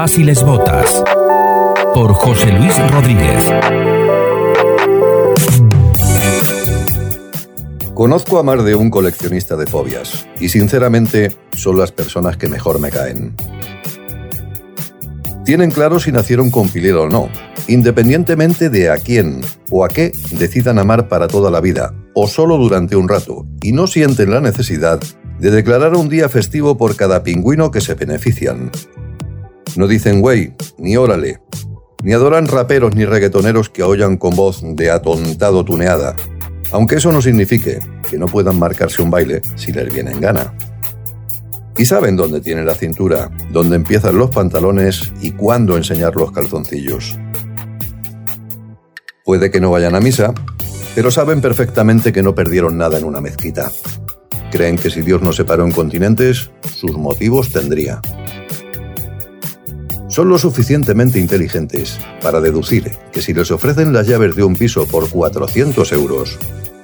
Basiles Botas por José Luis Rodríguez. Conozco a más de un coleccionista de fobias y sinceramente son las personas que mejor me caen. Tienen claro si nacieron con o no, independientemente de a quién o a qué decidan amar para toda la vida o solo durante un rato, y no sienten la necesidad de declarar un día festivo por cada pingüino que se benefician. No dicen güey, ni órale, ni adoran raperos ni reggaetoneros que aullan con voz de atontado tuneada, aunque eso no signifique que no puedan marcarse un baile si les viene en gana. Y saben dónde tiene la cintura, dónde empiezan los pantalones y cuándo enseñar los calzoncillos. Puede que no vayan a misa, pero saben perfectamente que no perdieron nada en una mezquita. Creen que si Dios no separó en continentes, sus motivos tendría. Son lo suficientemente inteligentes para deducir que si les ofrecen las llaves de un piso por 400 euros,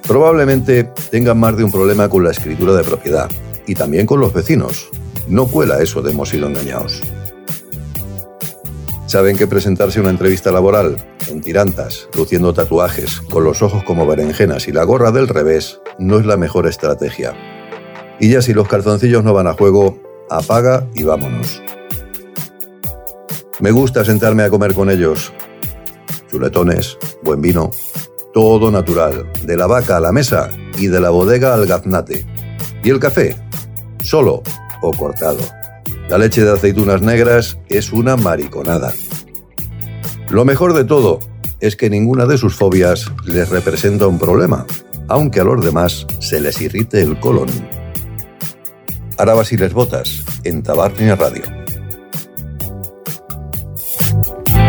Probablemente tengan más de un problema con la escritura de propiedad y también con los vecinos. No cuela eso de hemos sido engañados. Saben que presentarse una entrevista laboral en tirantas, luciendo tatuajes, con los ojos como berenjenas y la gorra del revés, no es la mejor estrategia. Y ya si los calzoncillos no van a juego, apaga y vámonos. Me gusta sentarme a comer con ellos. Chuletones, buen vino, todo natural, de la vaca a la mesa y de la bodega al gaznate. ¿Y el café? Solo o cortado. La leche de aceitunas negras es una mariconada. Lo mejor de todo es que ninguna de sus fobias les representa un problema, aunque a los demás se les irrite el colon. Ahora y les botas en Tabarnia Radio.